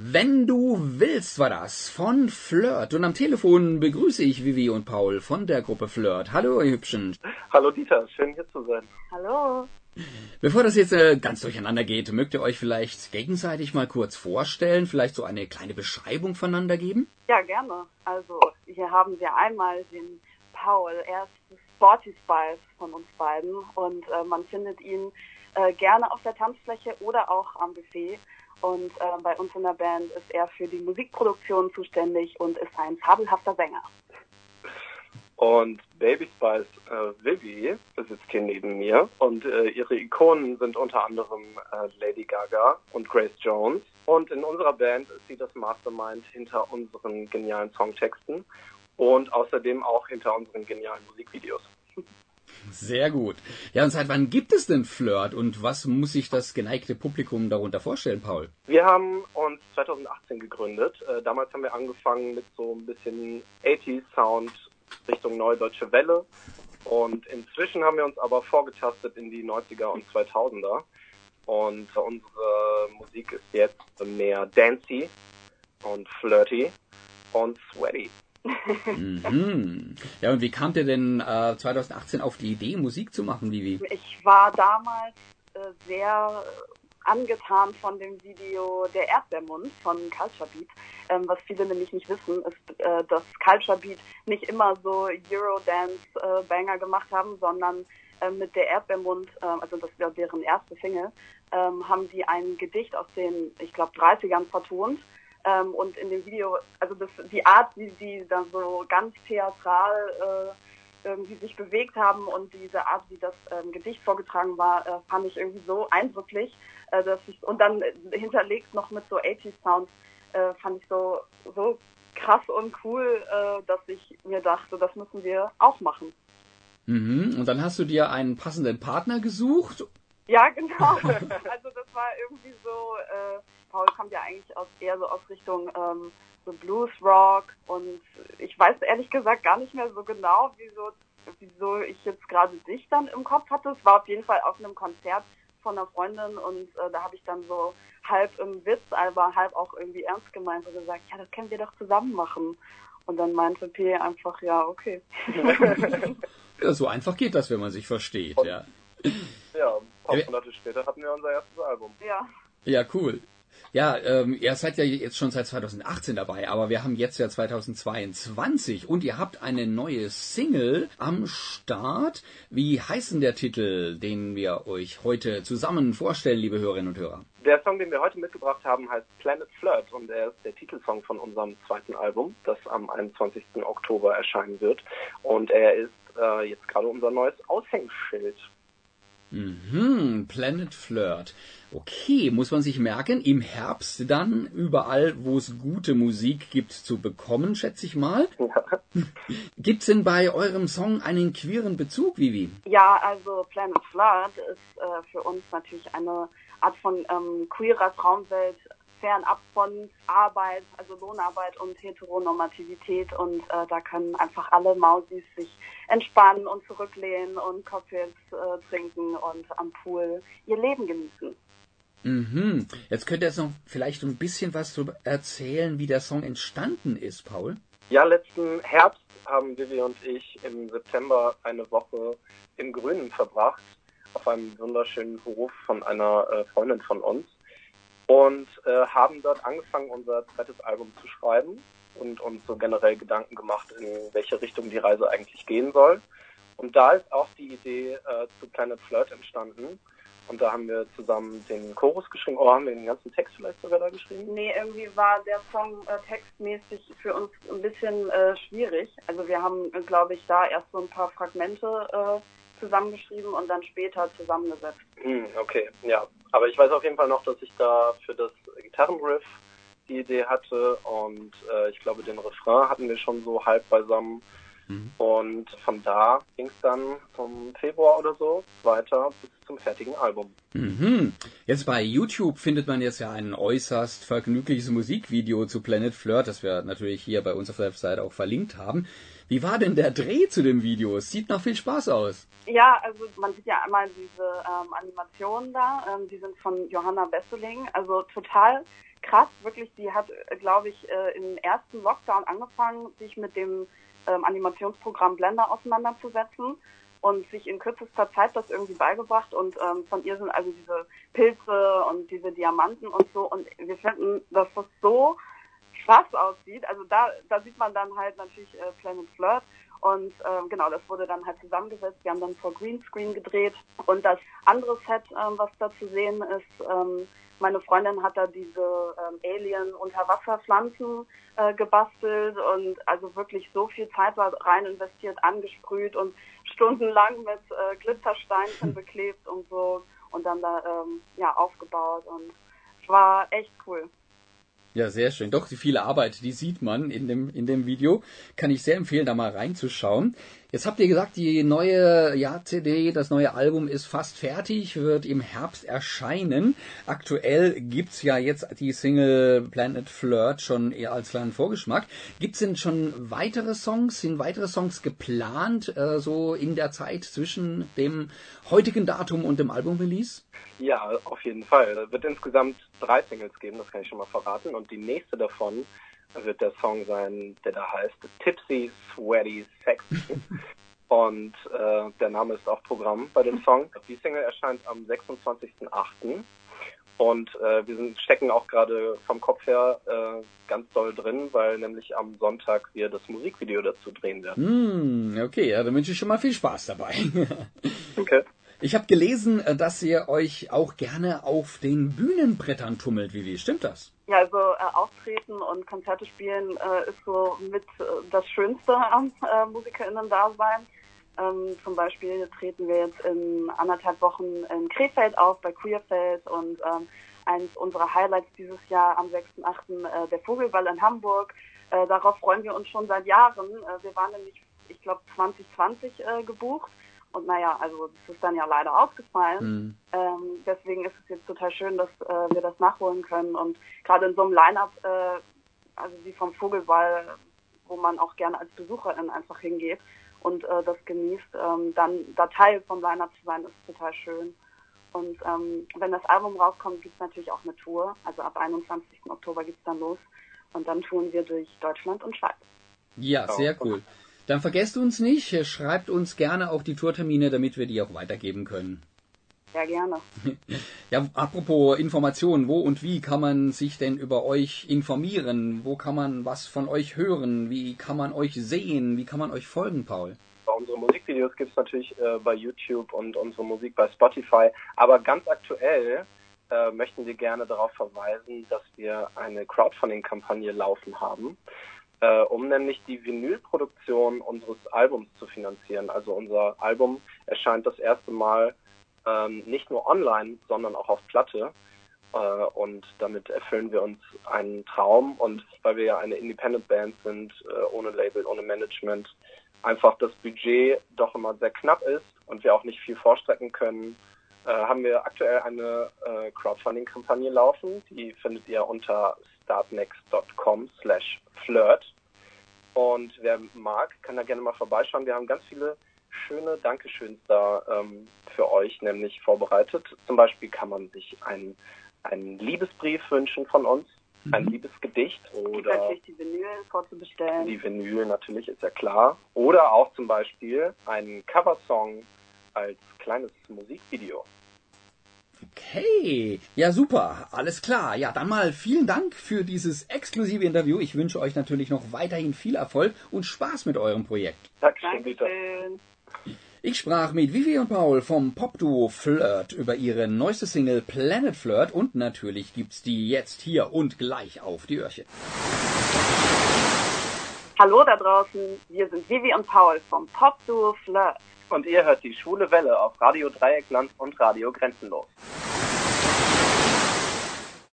Wenn du willst, war das von Flirt. Und am Telefon begrüße ich Vivi und Paul von der Gruppe Flirt. Hallo, ihr Hübschen. Hallo Dieter, schön hier zu sein. Hallo. Bevor das jetzt äh, ganz durcheinander geht, mögt ihr euch vielleicht gegenseitig mal kurz vorstellen, vielleicht so eine kleine Beschreibung voneinander geben? Ja, gerne. Also hier haben wir einmal den Paul. Er ist Sporty Spice von uns beiden und äh, man findet ihn äh, gerne auf der Tanzfläche oder auch am Buffet. Und äh, bei uns in der Band ist er für die Musikproduktion zuständig und ist ein fabelhafter Sänger. Und Baby Spice äh, Vivi sitzt hier neben mir und äh, ihre Ikonen sind unter anderem äh, Lady Gaga und Grace Jones. Und in unserer Band ist sie das Mastermind hinter unseren genialen Songtexten und außerdem auch hinter unseren genialen Musikvideos. Sehr gut. Ja, und seit wann gibt es denn Flirt und was muss sich das geneigte Publikum darunter vorstellen, Paul? Wir haben uns 2018 gegründet. Äh, damals haben wir angefangen mit so ein bisschen 80s Sound Richtung Neue Deutsche Welle. Und inzwischen haben wir uns aber vorgetastet in die 90er und 2000er. Und unsere Musik ist jetzt mehr dancey und flirty und sweaty. Mhm. Ja, und wie kamt ihr denn äh, 2018 auf die Idee, Musik zu machen, Vivi? Ich war damals äh, sehr angetan von dem Video Der Erdbeermund von Culture Beat. Ähm, was viele nämlich nicht wissen, ist, äh, dass Culture Beat nicht immer so Eurodance-Banger äh, gemacht haben, sondern äh, mit Der Erdbeermund, äh, also das war deren erste Single, ähm, haben die ein Gedicht aus den, ich glaube, 30ern vertont. Ähm, und in dem Video, also das, die Art, wie sie dann so ganz theatral äh, irgendwie sich bewegt haben und diese Art, wie das ähm, Gedicht vorgetragen war, äh, fand ich irgendwie so eindrücklich, äh, dass ich, und dann hinterlegt noch mit so 80 Sounds, äh, fand ich so, so krass und cool, äh, dass ich mir dachte, das müssen wir auch machen. Mhm. Und dann hast du dir einen passenden Partner gesucht? Ja, genau. also das war irgendwie so, äh, Paul kommt ja eigentlich aus eher so aus Richtung ähm, so Blues Rock und ich weiß ehrlich gesagt gar nicht mehr so genau, wieso, wieso ich jetzt gerade dich dann im Kopf hatte. Es war auf jeden Fall auf einem Konzert von einer Freundin und äh, da habe ich dann so halb im Witz, aber halb auch irgendwie ernst gemeint und gesagt, ja, das können wir doch zusammen machen. Und dann meinte P einfach, ja, okay. ja, so einfach geht das, wenn man sich versteht, und, ja. Ja, paar Monate später hatten wir unser erstes Album. Ja. Ja, cool. Ja, ähm, ihr seid ja jetzt schon seit 2018 dabei, aber wir haben jetzt ja 2022 und ihr habt eine neue Single am Start. Wie heißt denn der Titel, den wir euch heute zusammen vorstellen, liebe Hörerinnen und Hörer? Der Song, den wir heute mitgebracht haben, heißt Planet Flirt und er ist der Titelsong von unserem zweiten Album, das am 21. Oktober erscheinen wird. Und er ist äh, jetzt gerade unser neues Aushängeschild. Mhm, Planet Flirt. Okay, muss man sich merken, im Herbst dann überall, wo es gute Musik gibt, zu bekommen, schätze ich mal. Ja. Gibt's denn bei eurem Song einen queeren Bezug, Vivi? Ja, also Planet Flirt ist äh, für uns natürlich eine Art von ähm, queerer Traumwelt, fernab von Arbeit, also Lohnarbeit und Heteronormativität und äh, da können einfach alle Mausis sich entspannen und zurücklehnen und Cocktails äh, trinken und am Pool ihr Leben genießen. Mhm. Jetzt könnt ihr jetzt noch vielleicht ein bisschen was darüber erzählen, wie der Song entstanden ist, Paul. Ja, letzten Herbst haben Vivi und ich im September eine Woche im Grünen verbracht, auf einem wunderschönen Hof von einer äh, Freundin von uns und äh, haben dort angefangen, unser zweites Album zu schreiben und uns so generell Gedanken gemacht, in welche Richtung die Reise eigentlich gehen soll. Und da ist auch die Idee äh, zu Planet Flirt entstanden. Und da haben wir zusammen den Chorus geschrieben. Oh, haben wir den ganzen Text vielleicht sogar da geschrieben? Nee, irgendwie war der Song äh, textmäßig für uns ein bisschen äh, schwierig. Also wir haben, glaube ich, da erst so ein paar Fragmente äh, zusammengeschrieben und dann später zusammengesetzt. Hm, okay, ja. Aber ich weiß auf jeden Fall noch, dass ich da für das Gitarrenriff die Idee hatte und äh, ich glaube, den Refrain hatten wir schon so halb beisammen. Mhm. Und von da ging es dann zum Februar oder so weiter bis zum fertigen Album. Mhm. Jetzt bei YouTube findet man jetzt ja ein äußerst vergnügliches Musikvideo zu Planet Flirt, das wir natürlich hier bei uns auf der Website auch verlinkt haben. Wie war denn der Dreh zu dem Video? Es sieht nach viel Spaß aus. Ja, also man sieht ja einmal diese ähm, Animationen da, ähm, die sind von Johanna Besseling, also total krass, wirklich. Sie hat, glaube ich, äh, im ersten Lockdown angefangen, sich mit dem ähm, Animationsprogramm Blender auseinanderzusetzen und sich in kürzester Zeit das irgendwie beigebracht und ähm, von ihr sind also diese Pilze und diese Diamanten und so und wir finden, dass das so krass aussieht. Also da, da sieht man dann halt natürlich äh, Planet Flirt und ähm, genau, das wurde dann halt zusammengesetzt. Wir haben dann vor Greenscreen gedreht und das andere Set, ähm, was da zu sehen ist, ähm, meine Freundin hat da diese ähm, Alien-Unterwasserpflanzen äh, gebastelt und also wirklich so viel Zeit war rein investiert, angesprüht und stundenlang mit äh, Glitzersteinchen beklebt und so und dann da ähm, ja aufgebaut und es war echt cool. Ja, sehr schön. Doch, die viele Arbeit, die sieht man in dem, in dem Video. Kann ich sehr empfehlen, da mal reinzuschauen. Jetzt habt ihr gesagt, die neue ja, CD, das neue Album ist fast fertig, wird im Herbst erscheinen. Aktuell gibt's ja jetzt die Single Planet Flirt schon eher als kleinen Vorgeschmack. Gibt's denn schon weitere Songs? Sind weitere Songs geplant, äh, so in der Zeit zwischen dem heutigen Datum und dem Album-Release? Ja, auf jeden Fall. Es wird insgesamt drei Singles geben, das kann ich schon mal verraten. Und die nächste davon wird der Song sein, der da heißt Tipsy, Sweaty, Sexy. Und äh, der Name ist auch Programm bei dem Song. Die Single erscheint am 26.08. Und äh, wir sind, stecken auch gerade vom Kopf her äh, ganz doll drin, weil nämlich am Sonntag wir das Musikvideo dazu drehen werden. Mm, okay, ja, dann wünsche ich schon mal viel Spaß dabei. okay. Ich habe gelesen, äh, dass ihr euch auch gerne auf den Bühnenbrettern tummelt, Vivi. Stimmt das? Ja, also äh, Auftreten und Konzerte spielen äh, ist so mit äh, das Schönste am äh, MusikerInnen-Dasein. Ähm, zum Beispiel treten wir jetzt in anderthalb Wochen in Krefeld auf, bei Queerfeld und ähm, eins unserer Highlights dieses Jahr am 6.8. Äh, der Vogelball in Hamburg. Äh, darauf freuen wir uns schon seit Jahren. Äh, wir waren nämlich, ich glaube, 2020 äh, gebucht und naja, also das ist dann ja leider ausgefallen. Mhm. Ähm, deswegen ist es jetzt total schön, dass äh, wir das nachholen können. Und gerade in so einem Line-Up, äh, also wie vom Vogelball, wo man auch gerne als Besucherin einfach hingeht und äh, das genießt, ähm, dann da Teil vom Line-Up zu sein, ist total schön. Und ähm, wenn das Album rauskommt, gibt es natürlich auch eine Tour. Also ab 21. Oktober geht's dann los. Und dann touren wir durch Deutschland und Schweiz. Ja, sehr cool. Dann vergesst uns nicht, schreibt uns gerne auch die Tourtermine, damit wir die auch weitergeben können. Ja, gerne. Ja, apropos Informationen, wo und wie kann man sich denn über euch informieren? Wo kann man was von euch hören? Wie kann man euch sehen? Wie kann man euch folgen, Paul? Unsere Musikvideos gibt es natürlich äh, bei YouTube und unsere Musik bei Spotify. Aber ganz aktuell äh, möchten wir gerne darauf verweisen, dass wir eine Crowdfunding-Kampagne laufen haben äh, um nämlich die Vinylproduktion unseres Albums zu finanzieren. Also unser Album erscheint das erste Mal ähm, nicht nur online, sondern auch auf Platte. Äh, und damit erfüllen wir uns einen Traum. Und weil wir ja eine Independent Band sind, äh, ohne Label, ohne Management, einfach das Budget doch immer sehr knapp ist und wir auch nicht viel vorstrecken können, äh, haben wir aktuell eine äh, Crowdfunding-Kampagne laufen. Die findet ihr unter startnext.com slash flirt. Und wer mag, kann da gerne mal vorbeischauen. Wir haben ganz viele schöne Dankeschöns da ähm, für euch nämlich vorbereitet. Zum Beispiel kann man sich einen, einen Liebesbrief wünschen von uns, mhm. ein Liebesgedicht oder natürlich die Vinyl vorzubestellen. Die Vinyl natürlich ist ja klar. Oder auch zum Beispiel einen Coversong als kleines Musikvideo. Okay, ja super, alles klar. Ja, dann mal vielen Dank für dieses exklusive Interview. Ich wünsche euch natürlich noch weiterhin viel Erfolg und Spaß mit eurem Projekt. Dankeschön. Ich sprach mit Vivi und Paul vom Popduo Flirt über ihre neueste Single Planet Flirt und natürlich gibt's die jetzt hier und gleich auf die Öhrchen. Hallo da draußen, wir sind Vivi und Paul vom Popduo Flirt und ihr hört die Schwule Welle auf Radio Dreieckland und Radio Grenzenlos.